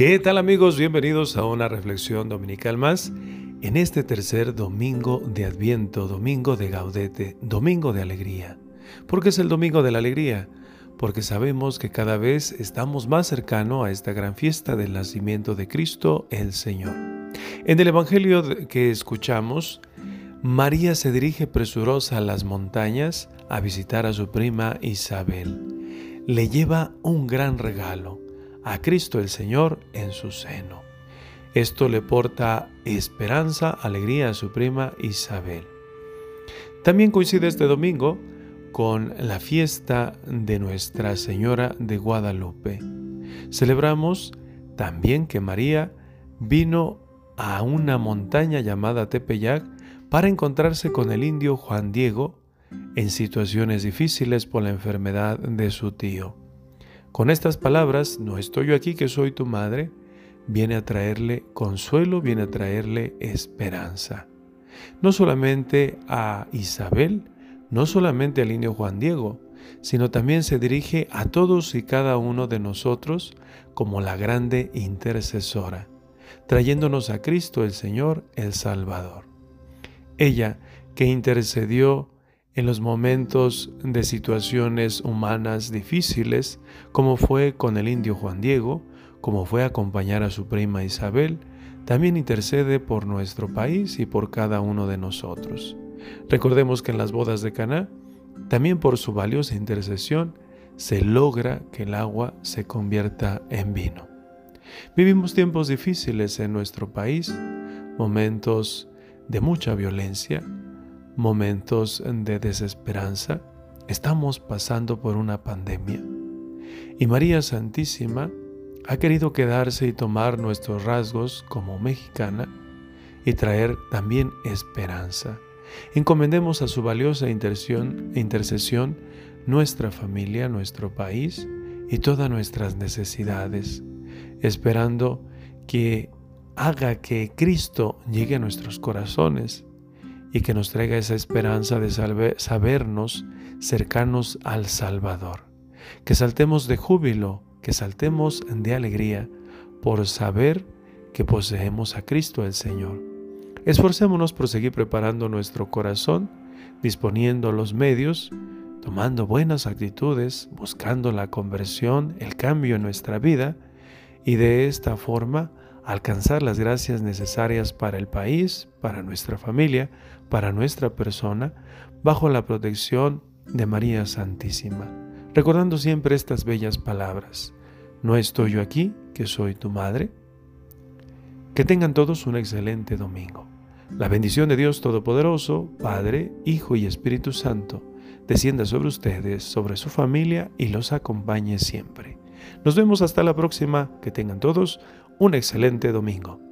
¿Qué tal amigos? Bienvenidos a una reflexión dominical más en este tercer domingo de Adviento, domingo de Gaudete, domingo de alegría. ¿Por qué es el domingo de la alegría? Porque sabemos que cada vez estamos más cercano a esta gran fiesta del nacimiento de Cristo el Señor. En el Evangelio que escuchamos, María se dirige presurosa a las montañas a visitar a su prima Isabel. Le lleva un gran regalo, a Cristo el Señor en su seno. Esto le porta esperanza, alegría a su prima Isabel. También coincide este domingo con la fiesta de Nuestra Señora de Guadalupe. Celebramos también que María vino a una montaña llamada Tepeyac para encontrarse con el indio Juan Diego en situaciones difíciles por la enfermedad de su tío. Con estas palabras, no estoy yo aquí que soy tu madre, viene a traerle consuelo, viene a traerle esperanza. No solamente a Isabel, no solamente al niño Juan Diego, sino también se dirige a todos y cada uno de nosotros como la grande intercesora, trayéndonos a Cristo el Señor, el Salvador. Ella que intercedió en los momentos de situaciones humanas difíciles, como fue con el indio Juan Diego, como fue acompañar a su prima Isabel, también intercede por nuestro país y por cada uno de nosotros. Recordemos que en las bodas de Caná, también por su valiosa intercesión, se logra que el agua se convierta en vino. Vivimos tiempos difíciles en nuestro país, momentos de mucha violencia, momentos de desesperanza. Estamos pasando por una pandemia. Y María Santísima ha querido quedarse y tomar nuestros rasgos como mexicana y traer también esperanza. Encomendemos a su valiosa intercesión nuestra familia, nuestro país y todas nuestras necesidades, esperando que haga que Cristo llegue a nuestros corazones y que nos traiga esa esperanza de sabernos cercanos al Salvador. Que saltemos de júbilo, que saltemos de alegría por saber que poseemos a Cristo el Señor. Esforcémonos por seguir preparando nuestro corazón, disponiendo los medios, tomando buenas actitudes, buscando la conversión, el cambio en nuestra vida y de esta forma alcanzar las gracias necesarias para el país, para nuestra familia, para nuestra persona, bajo la protección de María Santísima, recordando siempre estas bellas palabras. No estoy yo aquí, que soy tu madre. Que tengan todos un excelente domingo. La bendición de Dios Todopoderoso, Padre, Hijo y Espíritu Santo, descienda sobre ustedes, sobre su familia y los acompañe siempre. Nos vemos hasta la próxima. Que tengan todos un excelente domingo.